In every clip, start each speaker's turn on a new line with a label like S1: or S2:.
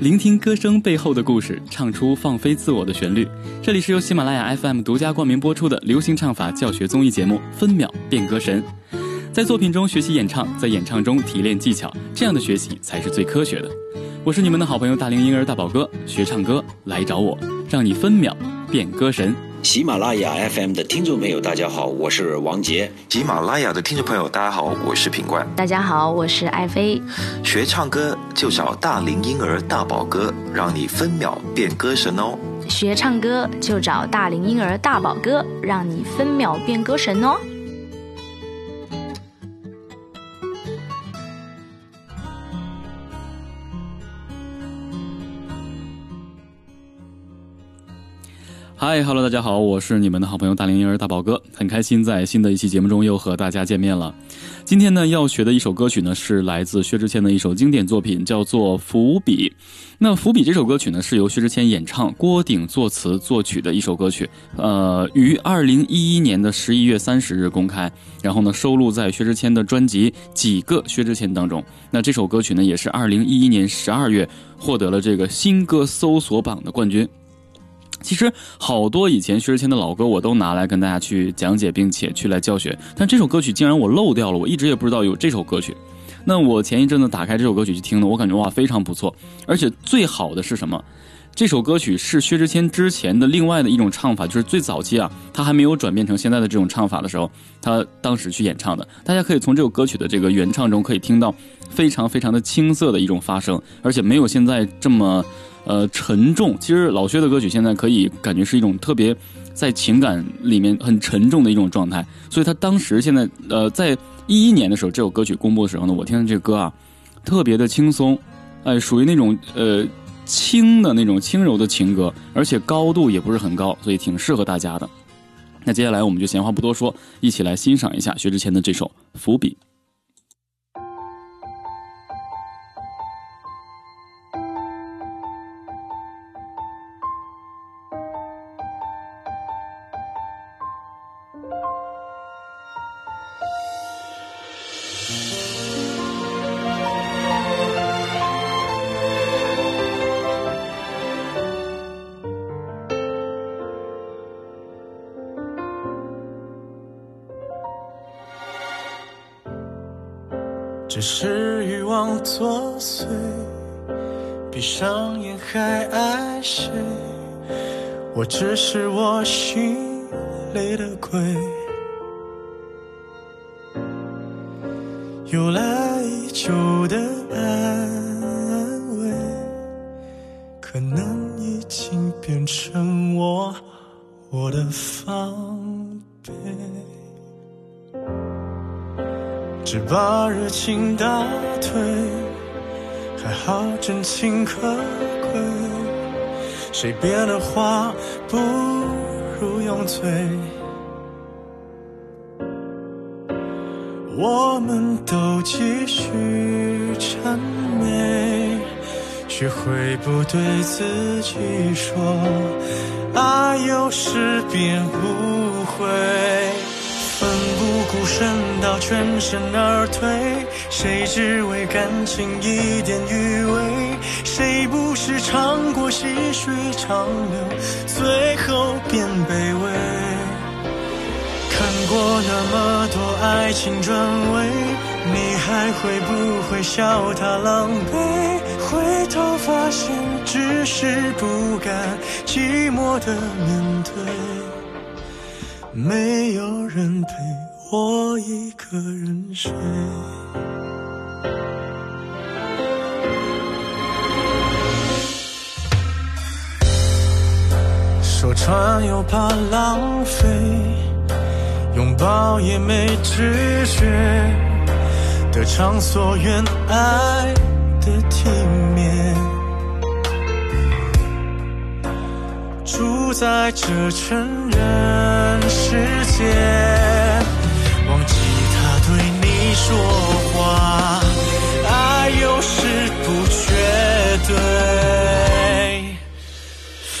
S1: 聆听歌声背后的故事，唱出放飞自我的旋律。这里是由喜马拉雅 FM 独家冠名播出的流行唱法教学综艺节目《分秒变歌神》。在作品中学习演唱，在演唱中提炼技巧，这样的学习才是最科学的。我是你们的好朋友大龄婴儿大宝哥，学唱歌来找我，让你分秒变歌神。
S2: 喜马拉雅 FM 的听众朋友，大家好，我是王杰。
S3: 喜马拉雅的听众朋友，大家好，我是品冠。
S4: 大家好，我是爱妃。
S3: 学唱歌就找大龄婴儿大宝哥，让你分秒变歌神哦。
S4: 学唱歌就找大龄婴儿大宝哥，让你分秒变歌神哦。
S1: 嗨哈喽，大家好，我是你们的好朋友大龄婴儿大宝哥，很开心在新的一期节目中又和大家见面了。今天呢要学的一首歌曲呢是来自薛之谦的一首经典作品，叫做《伏笔》。那《伏笔》这首歌曲呢是由薛之谦演唱，郭顶作词作曲的一首歌曲，呃，于二零一一年的十一月三十日公开，然后呢收录在薛之谦的专辑《几个薛之谦》当中。那这首歌曲呢也是二零一一年十二月获得了这个新歌搜索榜的冠军。其实好多以前薛之谦的老歌，我都拿来跟大家去讲解，并且去来教学。但这首歌曲竟然我漏掉了，我一直也不知道有这首歌曲。那我前一阵子打开这首歌曲去听呢，我感觉哇非常不错。而且最好的是什么？这首歌曲是薛之谦之前的另外的一种唱法，就是最早期啊，他还没有转变成现在的这种唱法的时候，他当时去演唱的。大家可以从这首歌曲的这个原唱中可以听到非常非常的青涩的一种发声，而且没有现在这么。呃，沉重。其实老薛的歌曲现在可以感觉是一种特别在情感里面很沉重的一种状态。所以他当时现在呃，在一一年的时候，这首歌曲公布的时候呢，我听的这歌啊，特别的轻松，哎，属于那种呃轻的那种轻柔的情歌，而且高度也不是很高，所以挺适合大家的。那接下来我们就闲话不多说，一起来欣赏一下薛之谦的这首《伏笔》。
S5: 只是欲望作祟，闭上眼还爱谁？我只是我心里的鬼，由来真情可贵。谁变了话不如用嘴。我们都继续谄媚，学会不对自己说，爱有时便无悔。孤身到全身而退，谁只为感情一点余味？谁不是尝过细水长流，最后变卑微？看过那么多爱情转位，你还会不会笑他狼狈？回头发现，只是不甘寂寞的面对。没有人陪我一个人睡，说穿又怕浪费，拥抱也没知觉，得偿所愿，爱的体面。住在这成人世界，吉他对你说话，爱有时不绝对，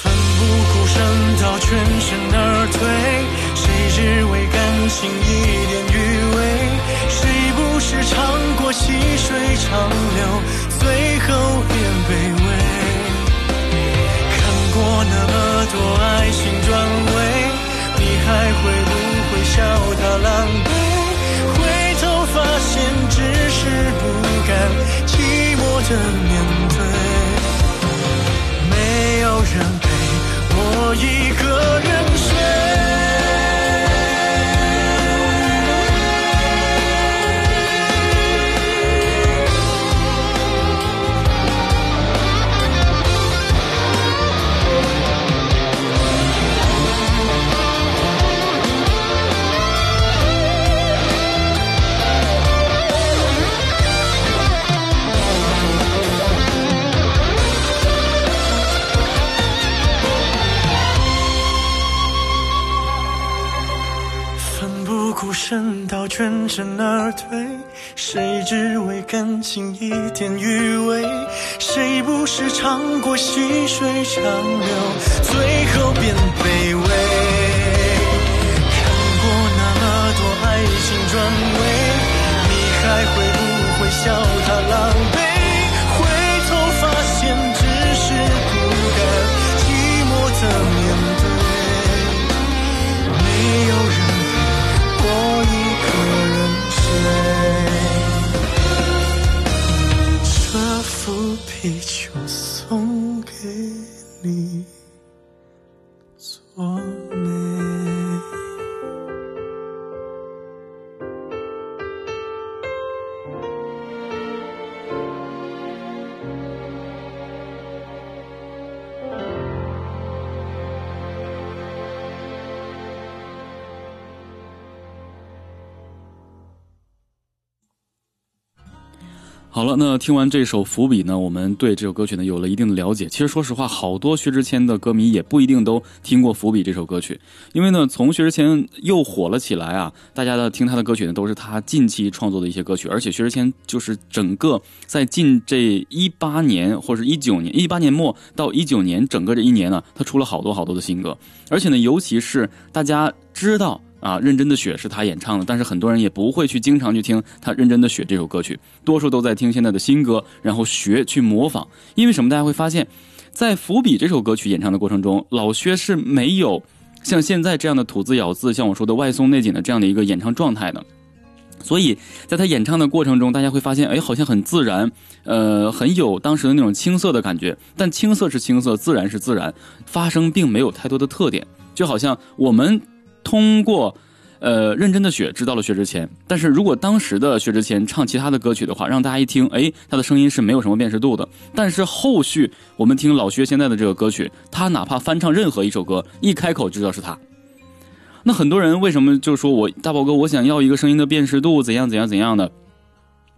S5: 奋不顾身到全身而退，谁只为感情一点余味？谁不是尝过细水长流，最后变卑微？看过那么多爱情转位，你还会不会笑他狼狈？发现只是不敢寂寞的面对没有人陪我一个人睡情一点余味？谁不是尝过细水长流，最后变卑微？看过那么多爱情转位，你还会不会笑他狼狈？副
S1: 好了，那听完这首伏笔呢，我们对这首歌曲呢有了一定的了解。其实说实话，好多薛之谦的歌迷也不一定都听过《伏笔》这首歌曲，因为呢，从薛之谦又火了起来啊，大家的听他的歌曲呢都是他近期创作的一些歌曲，而且薛之谦就是整个在近这一八年或者一九年，一八年末到一九年整个这一年呢，他出了好多好多的新歌，而且呢，尤其是大家知道。啊，认真的雪是他演唱的，但是很多人也不会去经常去听他认真的雪这首歌曲，多数都在听现在的新歌，然后学去模仿。因为什么？大家会发现，在《伏笔》这首歌曲演唱的过程中，老薛是没有像现在这样的吐字咬字，像我说的外松内紧的这样的一个演唱状态的。所以在他演唱的过程中，大家会发现，哎，好像很自然，呃，很有当时的那种青涩的感觉。但青涩是青涩，自然是自然，发声并没有太多的特点，就好像我们。通过，呃，认真的雪知道了薛之谦，但是如果当时的薛之谦唱其他的歌曲的话，让大家一听，哎，他的声音是没有什么辨识度的。但是后续我们听老薛现在的这个歌曲，他哪怕翻唱任何一首歌，一开口就知道是他。那很多人为什么就说我大宝哥，我想要一个声音的辨识度，怎样怎样怎样的？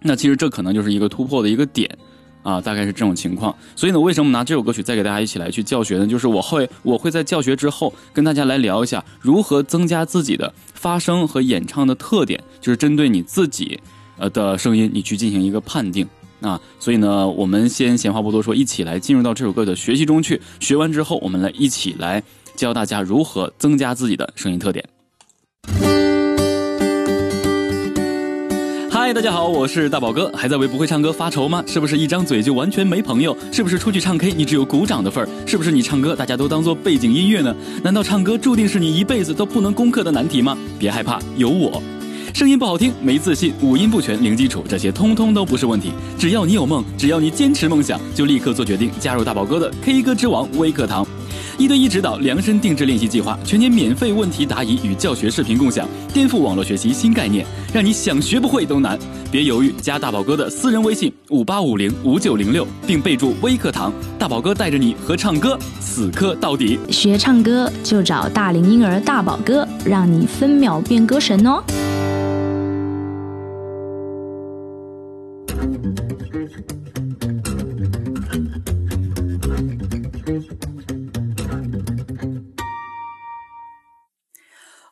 S1: 那其实这可能就是一个突破的一个点。啊，大概是这种情况，所以呢，为什么拿这首歌曲再给大家一起来去教学呢？就是我会我会在教学之后跟大家来聊一下如何增加自己的发声和演唱的特点，就是针对你自己呃的声音，你去进行一个判定啊。所以呢，我们先闲话不多说，一起来进入到这首歌的学习中去。学完之后，我们来一起来教大家如何增加自己的声音特点。嗨，大家好，我是大宝哥，还在为不会唱歌发愁吗？是不是一张嘴就完全没朋友？是不是出去唱 K 你只有鼓掌的份儿？是不是你唱歌大家都当做背景音乐呢？难道唱歌注定是你一辈子都不能攻克的难题吗？别害怕，有我。声音不好听，没自信，五音不全，零基础，这些通通都不是问题。只要你有梦，只要你坚持梦想，就立刻做决定，加入大宝哥的 K 歌之王微课堂。一对一指导，量身定制练习计划，全年免费问题答疑与教学视频共享，颠覆网络学习新概念，让你想学不会都难。别犹豫，加大宝哥的私人微信五八五零五九零六，并备注微课堂，大宝哥带着你和唱歌死磕到底。
S4: 学唱歌就找大龄婴儿大宝哥，让你分秒变歌神哦。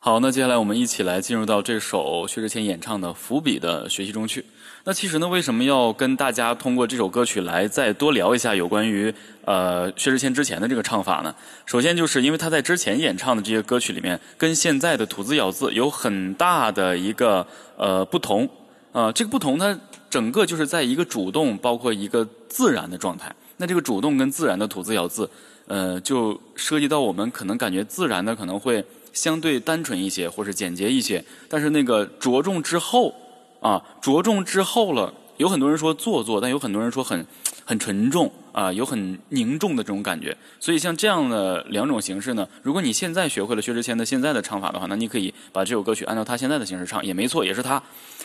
S1: 好，那接下来我们一起来进入到这首薛之谦演唱的《伏笔》的学习中去。那其实呢，为什么要跟大家通过这首歌曲来再多聊一下有关于呃薛之谦之前的这个唱法呢？首先就是因为他在之前演唱的这些歌曲里面，跟现在的吐字咬字有很大的一个呃不同、呃。这个不同它整个就是在一个主动，包括一个自然的状态。那这个主动跟自然的吐字咬字，呃，就涉及到我们可能感觉自然的可能会。相对单纯一些，或是简洁一些，但是那个着重之后啊，着重之后了，有很多人说做作，但有很多人说很很沉重啊，有很凝重的这种感觉。所以像这样的两种形式呢，如果你现在学会了薛之谦的现在的唱法的话，那你可以把这首歌曲按照他现在的形式唱，也没错，也是他。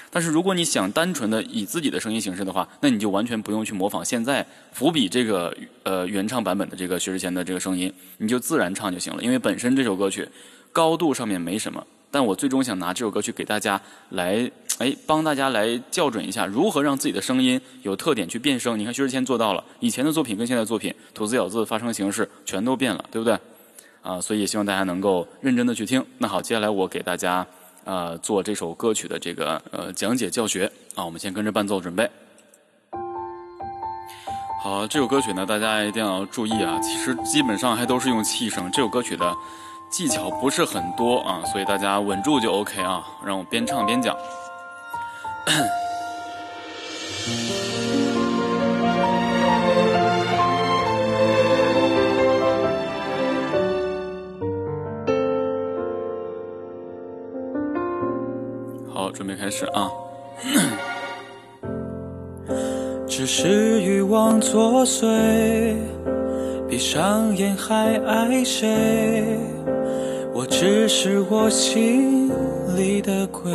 S1: 但是如果你想单纯的以自己的声音形式的话，那你就完全不用去模仿现在伏笔这个呃原唱版本的这个薛之谦的这个声音，你就自然唱就行了。因为本身这首歌曲高度上面没什么，但我最终想拿这首歌曲给大家来哎帮大家来校准一下，如何让自己的声音有特点去变声。你看薛之谦做到了，以前的作品跟现在作品吐字咬字发声形式全都变了，对不对？啊，所以也希望大家能够认真的去听。那好，接下来我给大家。呃，做这首歌曲的这个呃讲解教学啊，我们先跟着伴奏准备。好，这首歌曲呢，大家一定要注意啊，其实基本上还都是用气声。这首歌曲的技巧不是很多啊，所以大家稳住就 OK 啊。让我边唱边讲。好准备开始啊！
S5: 只是欲望作祟，闭上眼还爱谁？我只是我心里的鬼，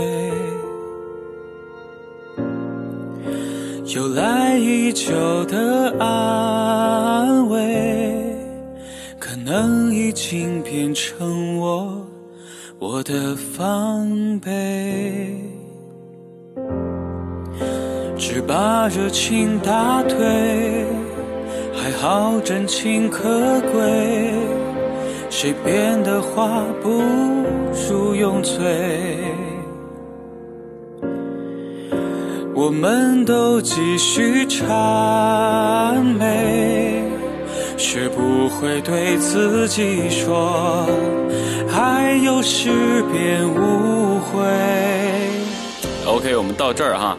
S5: 由来已久的安慰，可能已经变成我。我的防备，只把热情打退，还好真情可贵。谁编的话不如用嘴？我们都继续谄媚，学不会对自己说。还有诗篇无悔。
S1: OK，我们到这儿哈。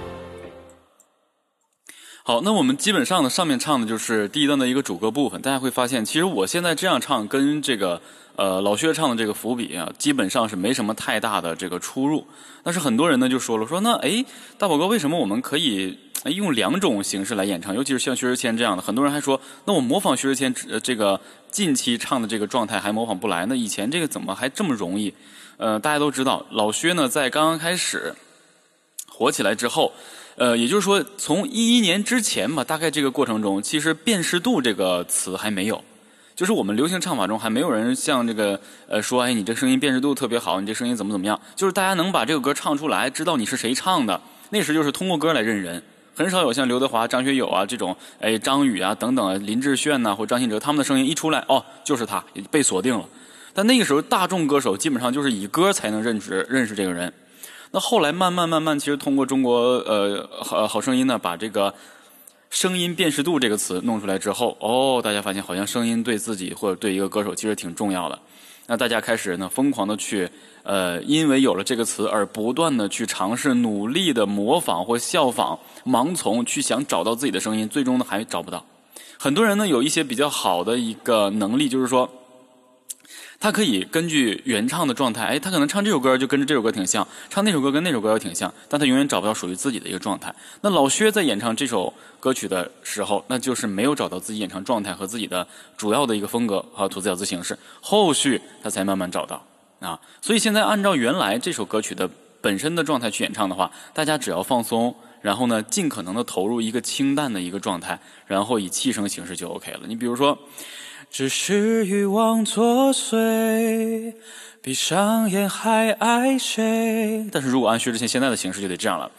S1: 好，那我们基本上呢，上面唱的就是第一段的一个主歌部分。大家会发现，其实我现在这样唱，跟这个呃老薛唱的这个伏笔啊，基本上是没什么太大的这个出入。但是很多人呢就说了，说那哎，大宝哥，为什么我们可以用两种形式来演唱？尤其是像薛之谦这样的，很多人还说，那我模仿薛之谦这个。近期唱的这个状态还模仿不来，那以前这个怎么还这么容易？呃，大家都知道，老薛呢在刚刚开始火起来之后，呃，也就是说从一一年之前吧，大概这个过程中，其实辨识度这个词还没有，就是我们流行唱法中还没有人像这个呃说，哎，你这声音辨识度特别好，你这声音怎么怎么样？就是大家能把这个歌唱出来，知道你是谁唱的，那时就是通过歌来认人。很少有像刘德华、张学友啊这种，哎，张宇啊等等，林志炫呐或张信哲他们的声音一出来，哦，就是他被锁定了。但那个时候大众歌手基本上就是以歌才能认识认识这个人。那后来慢慢慢慢，其实通过中国呃好好声音呢，把这个声音辨识度这个词弄出来之后，哦，大家发现好像声音对自己或者对一个歌手其实挺重要的。那大家开始呢疯狂的去。呃，因为有了这个词而不断的去尝试、努力的模仿或效仿、盲从，去想找到自己的声音，最终呢还找不到。很多人呢有一些比较好的一个能力，就是说。他可以根据原唱的状态，哎，他可能唱这首歌就跟着这首歌挺像，唱那首歌跟那首歌又挺像，但他永远找不到属于自己的一个状态。那老薛在演唱这首歌曲的时候，那就是没有找到自己演唱状态和自己的主要的一个风格和吐字咬字形式，后续他才慢慢找到。啊，所以现在按照原来这首歌曲的本身的状态去演唱的话，大家只要放松，然后呢，尽可能的投入一个清淡的一个状态，然后以气声形式就 OK 了。你比如说，
S5: 只是欲望作祟，闭上眼还爱谁？
S1: 但是如果按薛之谦现在的形式就得这样了，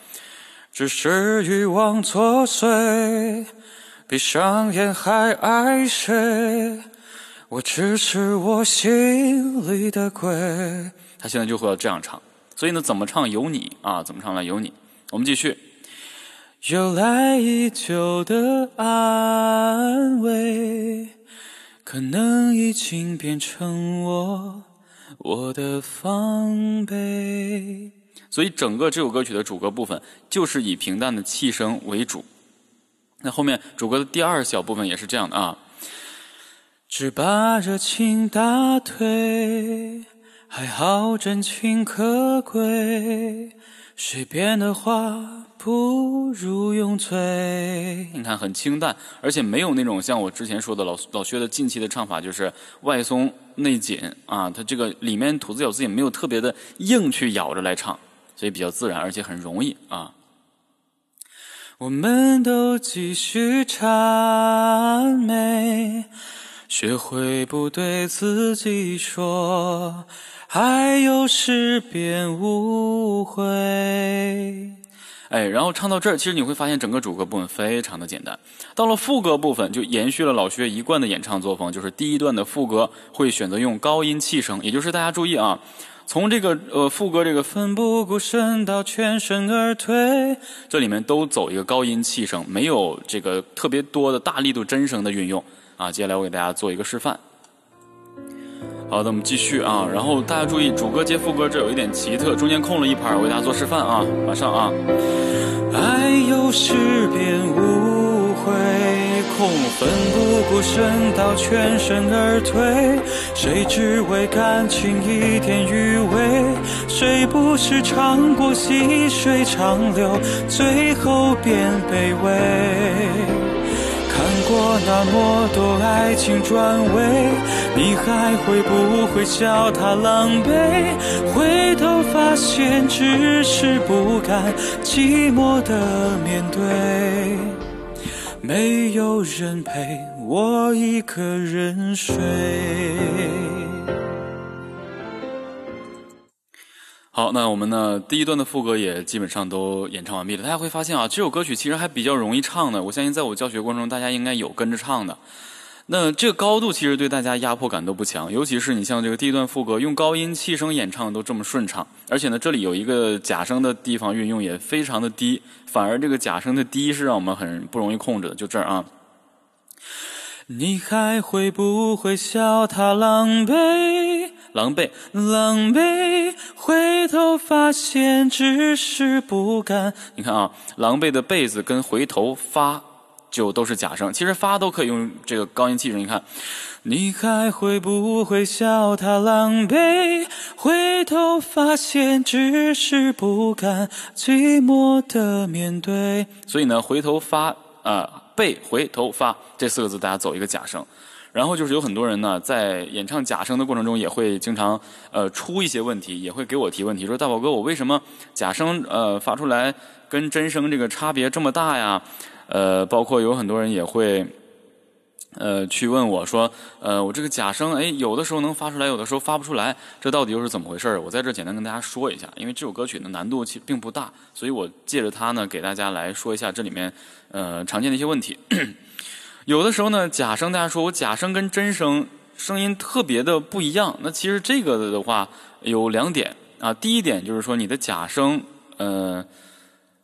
S5: 只是欲望作祟，闭上眼还爱谁？我只是我心里的鬼。
S1: 他现在就会要这样唱，所以呢，怎么唱由你啊，怎么唱来由你。我们继续。
S5: 由来已久的安慰，可能已经变成我我的防备。
S1: 所以整个这首歌曲的主歌部分就是以平淡的气声为主。那后面主歌的第二小部分也是这样的啊。
S5: 只把热情打退，还好真情可贵。谁编的话
S1: 不如永醉。你看很清淡，而且没有那种像我之前说的老老薛的近期的唱法，就是外松内紧啊。他这个里面吐字咬字也没有特别的硬去咬着来唱，所以比较自然，而且很容易啊。我们都继续谄媚，学会不对自己说，还有十遍误会。哎，然后唱到这儿，其实你会发现整个主歌部分非常的简单。到了副歌部分，就延续了老薛一贯的演唱作风，就是第一段的副歌会选择用高音气声，也就是大家注意啊。从这个呃副歌这个奋不顾身到全身而退，这里面都走一个高音气声，没有这个特别多的大力度真声的运用啊。接下来我给大家做一个示范。好的，我们继续啊。然后大家注意，主歌接副歌这有一点奇特，中间空了一拍，我给大家做示范啊。马上啊。爱有时变误会。从奋不顾身到全身而退，谁只为感情一点余味？谁不是尝过细水长流，最后变卑微？看过那么多爱情转位，你还会不会笑他狼狈？回头发现只是不甘寂寞的面对。没有人陪我一个人睡。好，那我们呢？第一段的副歌也基本上都演唱完毕了。大家会发现啊，这首歌曲其实还比较容易唱的。我相信在我教学过程中，大家应该有跟着唱的。那这个高度其实对大家压迫感都不强，尤其是你像这个第一段副歌用高音气声演唱都这么顺畅，而且呢这里有一个假声的地方运用也非常的低，反而这个假声的低是让我们很不容易控制的。就这儿啊，你还会不会笑他狼狈？狼狈，狼狈，回头发现只是不甘。你看啊，狼狈的狈字跟回头发。就都是假声，其实发都可以用这个高音气声。你看，你还会不会笑他狼狈？回头发现只是不甘寂寞的面对。所以呢，回头发啊，背回头发这四个字，大家走一个假声。然后就是有很多人呢，在演唱假声的过程中，也会经常呃出一些问题，也会给我提问题，说大宝哥，我为什么假声呃发出来跟真声这个差别这么大呀？呃，包括有很多人也会，呃，去问我说，呃，我这个假声，哎，有的时候能发出来，有的时候发不出来，这到底又是怎么回事儿我在这简单跟大家说一下，因为这首歌曲的难度其实并不大，所以我借着它呢，给大家来说一下这里面呃常见的一些问题。有的时候呢，假声大家说我假声跟真声声音特别的不一样，那其实这个的话有两点啊，第一点就是说你的假声，呃。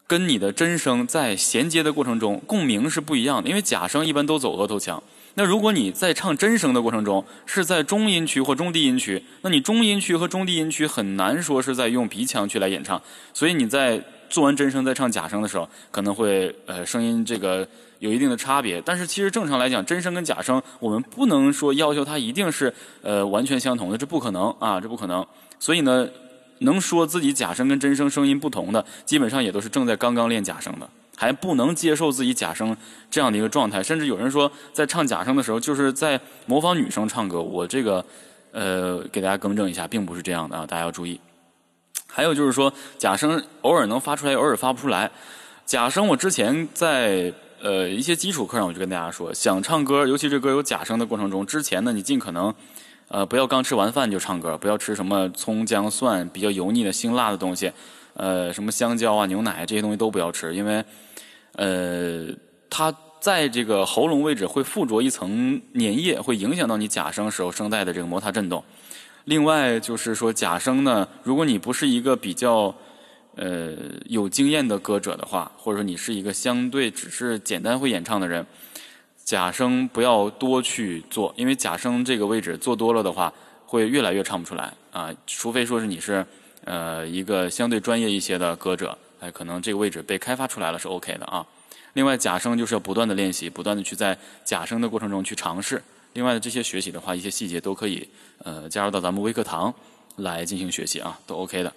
S1: 跟你的真声在衔接的过程中，共鸣是不一样的。因为假声一般都走额头腔，那如果你在唱真声的过程中是在中音区或中低音区，那你中音区和中低音区很难说是在用鼻腔去来演唱。所以你在做完真声再唱假声的时候，可能会呃声音这个有一定的差别。但是其实正常来讲，真声跟假声我们不能说要求它一定是呃完全相同的，这不可能啊，这不可能。所以呢。能说自己假声跟真声声音不同的，基本上也都是正在刚刚练假声的，还不能接受自己假声这样的一个状态。甚至有人说，在唱假声的时候，就是在模仿女生唱歌。我这个，呃，给大家更正一下，并不是这样的啊，大家要注意。还有就是说，假声偶尔能发出来，偶尔发不出来。假声我之前在呃一些基础课上，我就跟大家说，想唱歌，尤其这歌有假声的过程中，之前呢，你尽可能。呃，不要刚吃完饭就唱歌，不要吃什么葱姜蒜比较油腻的辛辣的东西，呃，什么香蕉啊、牛奶这些东西都不要吃，因为，呃，它在这个喉咙位置会附着一层粘液，会影响到你假声时候声带的这个摩擦振动。另外就是说假声呢，如果你不是一个比较呃有经验的歌者的话，或者说你是一个相对只是简单会演唱的人。假声不要多去做，因为假声这个位置做多了的话，会越来越唱不出来啊。除非说是你是呃一个相对专业一些的歌者，哎，可能这个位置被开发出来了是 OK 的啊。另外，假声就是要不断的练习，不断的去在假声的过程中去尝试。另外的这些学习的话，一些细节都可以呃加入到咱们微课堂来进行学习啊，都 OK 的。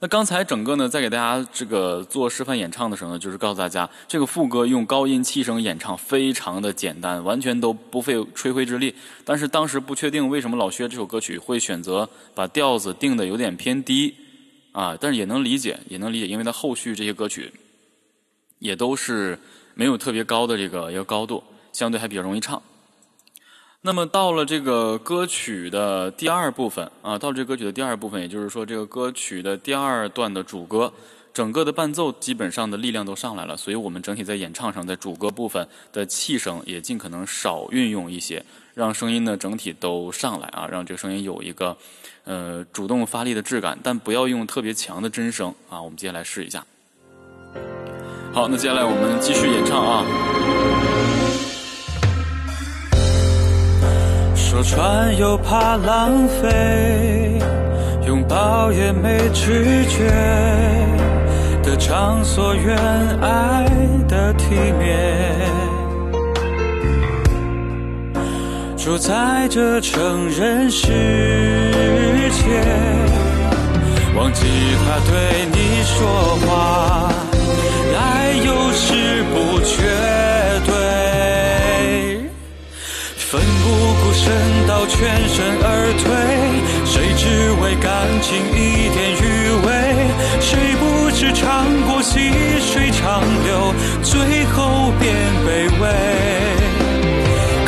S1: 那刚才整个呢，在给大家这个做示范演唱的时候呢，就是告诉大家，这个副歌用高音气声演唱非常的简单，完全都不费吹灰之力。但是当时不确定为什么老薛这首歌曲会选择把调子定的有点偏低啊，但是也能理解，也能理解，因为他后续这些歌曲也都是没有特别高的这个一个高度，相对还比较容易唱。那么到了这个歌曲的第二部分啊，到了这个歌曲的第二部分，也就是说这个歌曲的第二段的主歌，整个的伴奏基本上的力量都上来了，所以我们整体在演唱上，在主歌部分的气声也尽可能少运用一些，让声音呢整体都上来啊，让这个声音有一个呃主动发力的质感，但不要用特别强的真声啊。我们接下来试一下。好，那接下来我们继续演唱啊。
S5: 说穿又怕浪费，拥抱也没知觉的场所，愿爱的体面。住在这成人世界，忘记他对你说话，爱有时不缺奋不顾身到全身而退，谁只为感情一点余味？谁不知尝过细水长流，最后变卑微？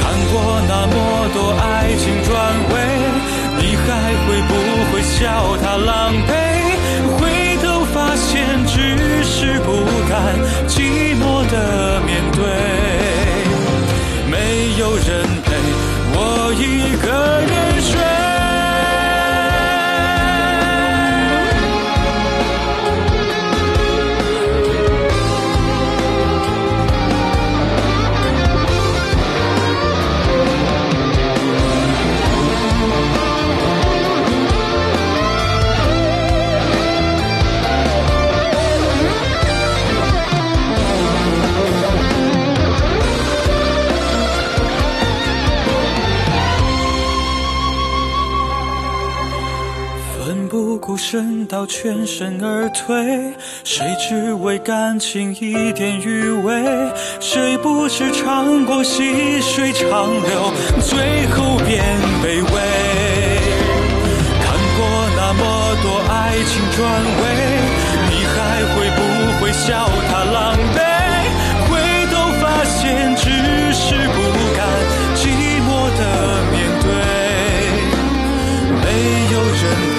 S5: 看过那么多爱情转位，你还会不会笑他狼狈？回头发现只是不甘寂寞的面到全身而退，谁只为感情一点余味？谁不是尝过细水长流，最后变卑微？看过那么多爱情转位，你还会不会笑他狼狈？回头发现只是不甘寂寞的面对。没有人陪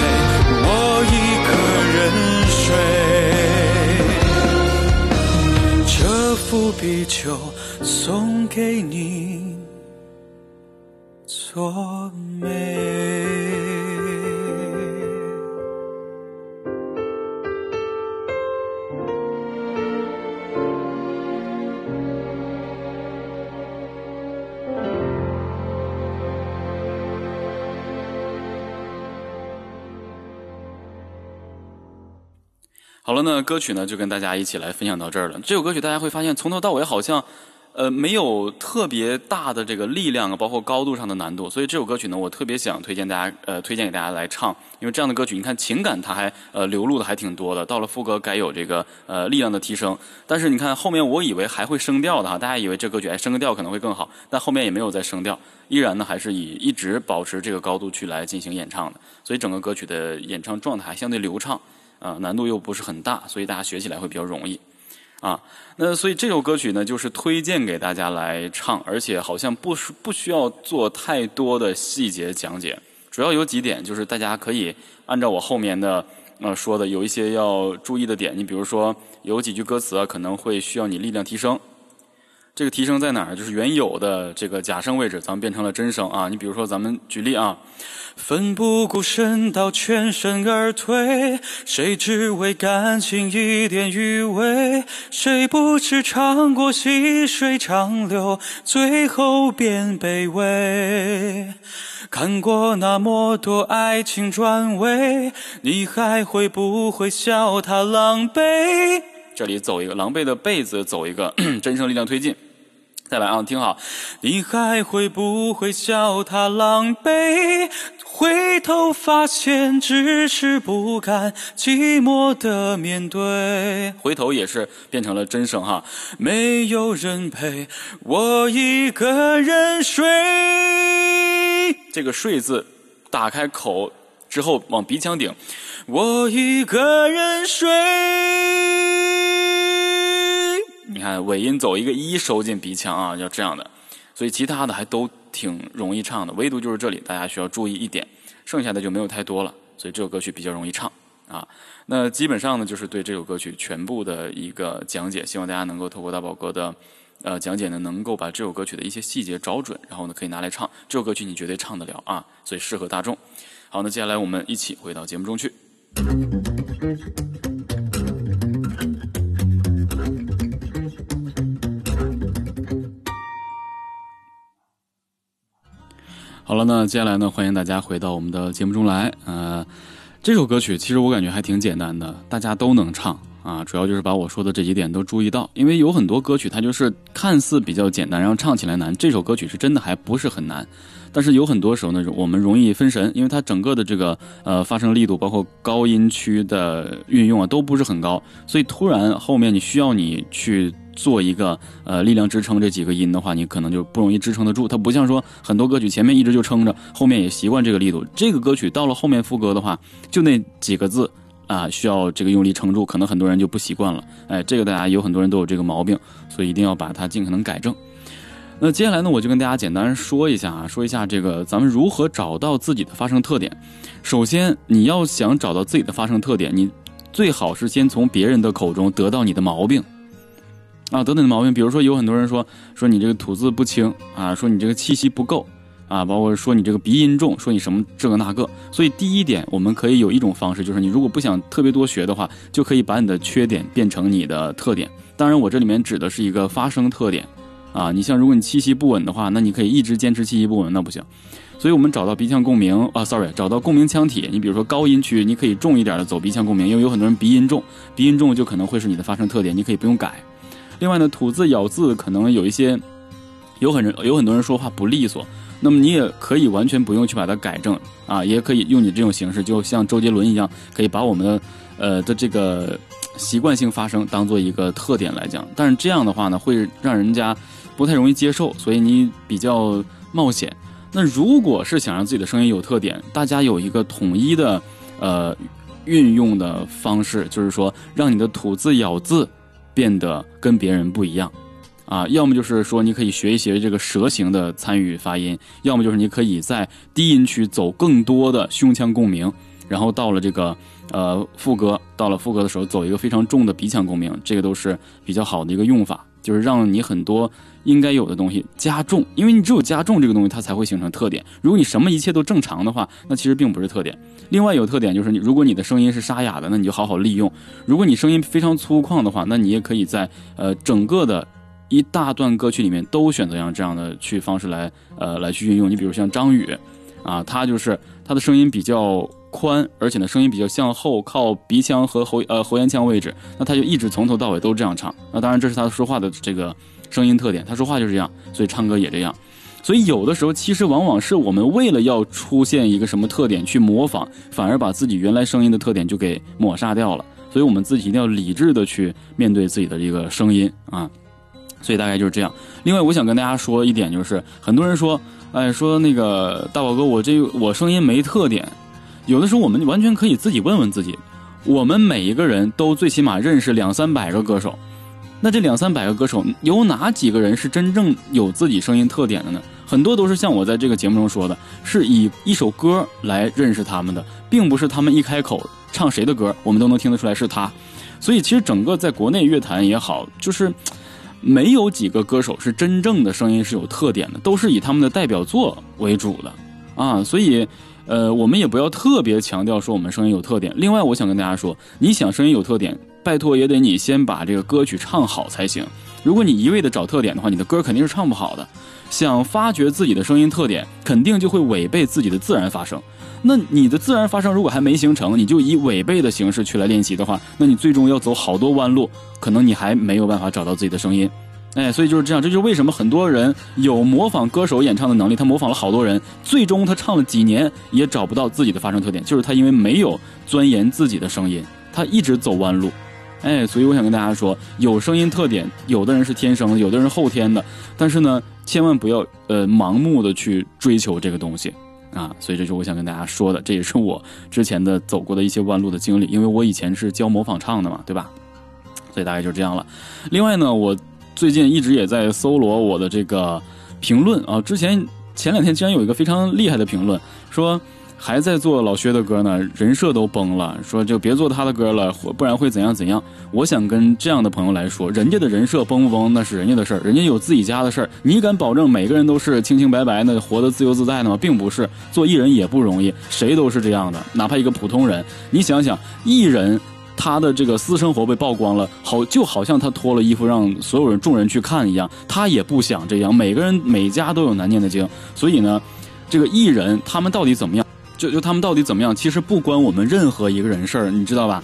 S5: 不必就送给你作美
S1: 好了那，歌曲呢就跟大家一起来分享到这儿了。这首歌曲大家会发现，从头到尾好像，呃，没有特别大的这个力量啊，包括高度上的难度。所以这首歌曲呢，我特别想推荐大家，呃，推荐给大家来唱。因为这样的歌曲，你看情感它还呃流露的还挺多的。到了副歌该有这个呃力量的提升，但是你看后面我以为还会升调的哈，大家以为这歌曲哎升个调可能会更好，但后面也没有再升调，依然呢还是以一直保持这个高度去来进行演唱的。所以整个歌曲的演唱状态相对流畅。啊，难度又不是很大，所以大家学起来会比较容易，啊，那所以这首歌曲呢，就是推荐给大家来唱，而且好像不不需要做太多的细节讲解，主要有几点，就是大家可以按照我后面的呃说的，有一些要注意的点，你比如说有几句歌词啊，可能会需要你力量提升，这个提升在哪儿？就是原有的这个假声位置，咱们变成了真声啊，你比如说咱们举例啊。
S5: 奋不顾身到全身而退，谁只为感情一点余味？谁不知尝过细水长流，最后变卑微？看过那么多爱情转位，你还会不会笑他狼狈？
S1: 这里走一个狼狈的被子，走一个 真声力量推进。再来啊，听好，你还会不会笑他狼狈？回头发现只是不甘寂寞的面对。回头也是变成了真声哈，没有人陪我一个人睡。这个睡字打开口之后往鼻腔顶，我一个人睡。你看尾音走一个一收进鼻腔啊，要这样的，所以其他的还都挺容易唱的，唯独就是这里大家需要注意一点，剩下的就没有太多了，所以这首歌曲比较容易唱啊。那基本上呢，就是对这首歌曲全部的一个讲解，希望大家能够透过大宝哥的呃讲解呢，能够把这首歌曲的一些细节找准，然后呢可以拿来唱这首歌曲，你绝对唱得了啊，所以适合大众。好，那接下来我们一起回到节目中去。好了，那接下来呢，欢迎大家回到我们的节目中来。呃，这首歌曲其实我感觉还挺简单的，大家都能唱啊。主要就是把我说的这几点都注意到，因为有很多歌曲它就是看似比较简单，然后唱起来难。这首歌曲是真的还不是很难，但是有很多时候呢，我们容易分神，因为它整个的这个呃发声力度，包括高音区的运用啊，都不是很高，所以突然后面你需要你去。做一个呃力量支撑这几个音的话，你可能就不容易支撑得住。它不像说很多歌曲前面一直就撑着，后面也习惯这个力度。这个歌曲到了后面副歌的话，就那几个字啊，需要这个用力撑住，可能很多人就不习惯了。哎，这个大家有很多人都有这个毛病，所以一定要把它尽可能改正。那接下来呢，我就跟大家简单说一下啊，说一下这个咱们如何找到自己的发声特点。首先，你要想找到自己的发声特点，你最好是先从别人的口中得到你的毛病。啊，等等的毛病，比如说有很多人说说你这个吐字不清啊，说你这个气息不够啊，包括说你这个鼻音重，说你什么这个那个。所以第一点，我们可以有一种方式，就是你如果不想特别多学的话，就可以把你的缺点变成你的特点。当然，我这里面指的是一个发声特点啊。你像如果你气息不稳的话，那你可以一直坚持气息不稳，那不行。所以我们找到鼻腔共鸣啊，sorry，找到共鸣腔体。你比如说高音区，你可以重一点的走鼻腔共鸣，因为有很多人鼻音重，鼻音重就可能会是你的发声特点，你可以不用改。另外呢，吐字咬字可能有一些，有很人有很多人说话不利索，那么你也可以完全不用去把它改正啊，也可以用你这种形式，就像周杰伦一样，可以把我们的呃的这个习惯性发声当做一个特点来讲。但是这样的话呢，会让人家不太容易接受，所以你比较冒险。那如果是想让自己的声音有特点，大家有一个统一的呃运用的方式，就是说让你的吐字咬字。变得跟别人不一样，啊，要么就是说你可以学一学这个舌形的参与发音，要么就是你可以在低音区走更多的胸腔共鸣，然后到了这个呃副歌，到了副歌的时候走一个非常重的鼻腔共鸣，这个都是比较好的一个用法，就是让你很多应该有的东西加重，因为你只有加重这个东西，它才会形成特点。如果你什么一切都正常的话，那其实并不是特点。另外有特点就是你，如果你的声音是沙哑的，那你就好好利用；如果你声音非常粗犷的话，那你也可以在呃整个的一大段歌曲里面都选择像这样的去方式来呃来去运用。你比如像张宇，啊，他就是他的声音比较宽，而且呢声音比较向后靠鼻腔和喉呃喉咽腔位置，那他就一直从头到尾都这样唱。那当然这是他说话的这个声音特点，他说话就是这样，所以唱歌也这样。所以有的时候，其实往往是我们为了要出现一个什么特点去模仿，反而把自己原来声音的特点就给抹杀掉了。所以我们自己一定要理智的去面对自己的这个声音啊。所以大概就是这样。另外，我想跟大家说一点，就是很多人说，哎，说那个大宝哥，我这我声音没特点。有的时候我们完全可以自己问问自己，我们每一个人都最起码认识两三百个歌手。那这两三百个歌手，有哪几个人是真正有自己声音特点的呢？很多都是像我在这个节目中说的，是以一首歌来认识他们的，并不是他们一开口唱谁的歌，我们都能听得出来是他。所以其实整个在国内乐坛也好，就是没有几个歌手是真正的声音是有特点的，都是以他们的代表作为主的啊。所以，呃，我们也不要特别强调说我们声音有特点。另外，我想跟大家说，你想声音有特点。拜托，也得你先把这个歌曲唱好才行。如果你一味的找特点的话，你的歌肯定是唱不好的。想发掘自己的声音特点，肯定就会违背自己的自然发声。那你的自然发声如果还没形成，你就以违背的形式去来练习的话，那你最终要走好多弯路，可能你还没有办法找到自己的声音。哎，所以就是这样，这就是为什么很多人有模仿歌手演唱的能力，他模仿了好多人，最终他唱了几年也找不到自己的发声特点，就是他因为没有钻研自己的声音，他一直走弯路。哎，所以我想跟大家说，有声音特点，有的人是天生的，有的人是后天的，但是呢，千万不要呃盲目的去追求这个东西啊。所以这是我想跟大家说的，这也是我之前的走过的一些弯路的经历，因为我以前是教模仿唱的嘛，对吧？所以大概就这样了。另外呢，我最近一直也在搜罗我的这个评论啊，之前前两天竟然有一个非常厉害的评论说。还在做老薛的歌呢，人设都崩了，说就别做他的歌了，不然会怎样怎样。我想跟这样的朋友来说，人家的人设崩不崩那是人家的事儿，人家有自己家的事儿。你敢保证每个人都是清清白白的，活得自由自在的吗？并不是，做艺人也不容易，谁都是这样的，哪怕一个普通人。你想想，艺人他的这个私生活被曝光了，好就好像他脱了衣服让所有人众人去看一样，他也不想这样。每个人每家都有难念的经，所以呢，这个艺人他们到底怎么样？就就他们到底怎么样？其实不关我们任何一个人事儿，你知道吧？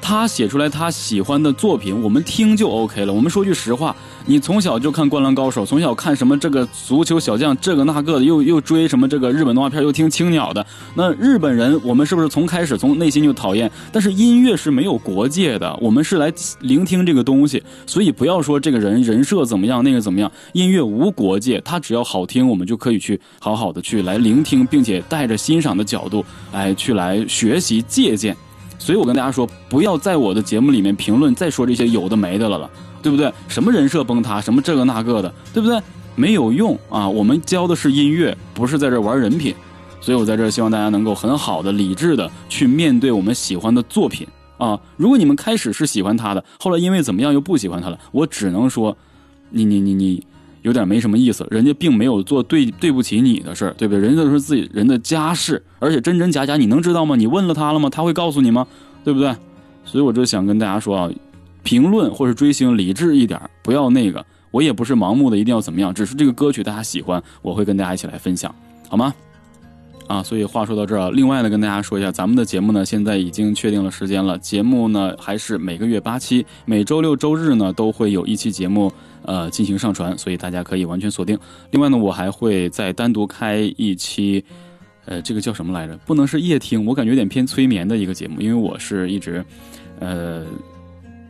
S1: 他写出来他喜欢的作品，我们听就 OK 了。我们说句实话，你从小就看《灌篮高手》，从小看什么这个足球小将，这个那个的，又又追什么这个日本动画片，又听青鸟的。那日本人，我们是不是从开始从内心就讨厌？但是音乐是没有国界的，我们是来聆听这个东西，所以不要说这个人人设怎么样，那个怎么样，音乐无国界，他只要好听，我们就可以去好好的去来聆听，并且带着欣赏的角度，来去来学习借鉴。所以我跟大家说，不要在我的节目里面评论再说这些有的没的了了，对不对？什么人设崩塌，什么这个那个的，对不对？没有用啊！我们教的是音乐，不是在这玩人品。所以我在这希望大家能够很好的、理智的去面对我们喜欢的作品啊！如果你们开始是喜欢他的，后来因为怎么样又不喜欢他了，我只能说，你你你你。有点没什么意思，人家并没有做对对不起你的事儿，对不对？人家都是自己人的家事，而且真真假假你能知道吗？你问了他了吗？他会告诉你吗？对不对？所以我就想跟大家说啊，评论或是追星理智一点，不要那个。我也不是盲目的一定要怎么样，只是这个歌曲大家喜欢，我会跟大家一起来分享，好吗？啊，所以话说到这儿，另外呢，跟大家说一下，咱们的节目呢，现在已经确定了时间了。节目呢，还是每个月八期，每周六周日呢，都会有一期节目，呃，进行上传，所以大家可以完全锁定。另外呢，我还会再单独开一期，呃，这个叫什么来着？不能是夜听，我感觉有点偏催眠的一个节目，因为我是一直，呃，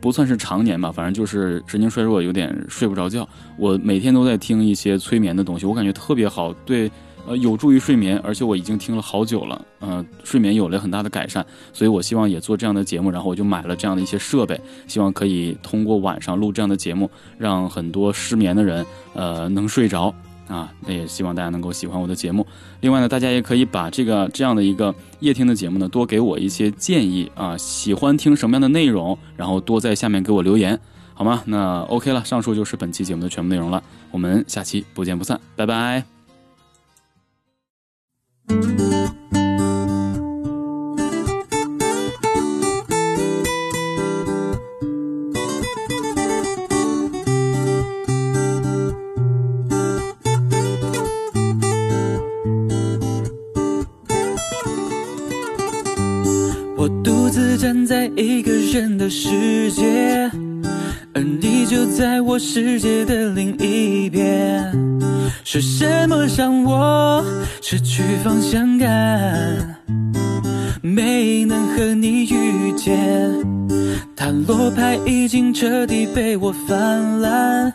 S1: 不算是常年吧，反正就是神经衰弱，有点睡不着觉。我每天都在听一些催眠的东西，我感觉特别好，对。呃，有助于睡眠，而且我已经听了好久了，呃，睡眠有了很大的改善，所以我希望也做这样的节目，然后我就买了这样的一些设备，希望可以通过晚上录这样的节目，让很多失眠的人，呃，能睡着啊。那也希望大家能够喜欢我的节目。另外呢，大家也可以把这个这样的一个夜听的节目呢，多给我一些建议啊，喜欢听什么样的内容，然后多在下面给我留言，好吗？那 OK 了，上述就是本期节目的全部内容了，我们下期不见不散，拜拜。
S5: 在一个人的世界，而你就在我世界的另一边。是什么让我失去方向感？没能和你遇见，塔罗牌已经彻底被我泛滥，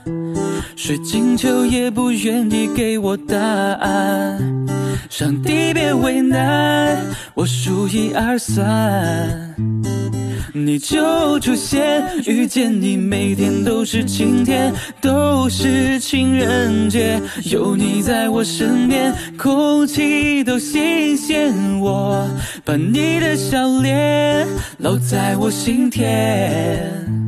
S5: 水晶球也不愿意给我答案。上帝别为难，我数一二三。你就出现，遇见你每天都是晴天，都是情人节，有你在我身边，空气都新鲜。我把你的笑脸烙在我心田。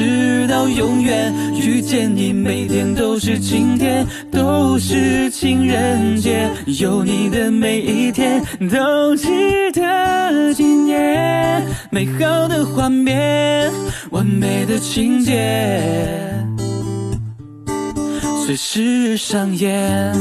S5: 直到永远遇见你，每天都是晴天，都是情人节，有你的每一天都值得纪念。美好的画面，完美的情节，随时上演。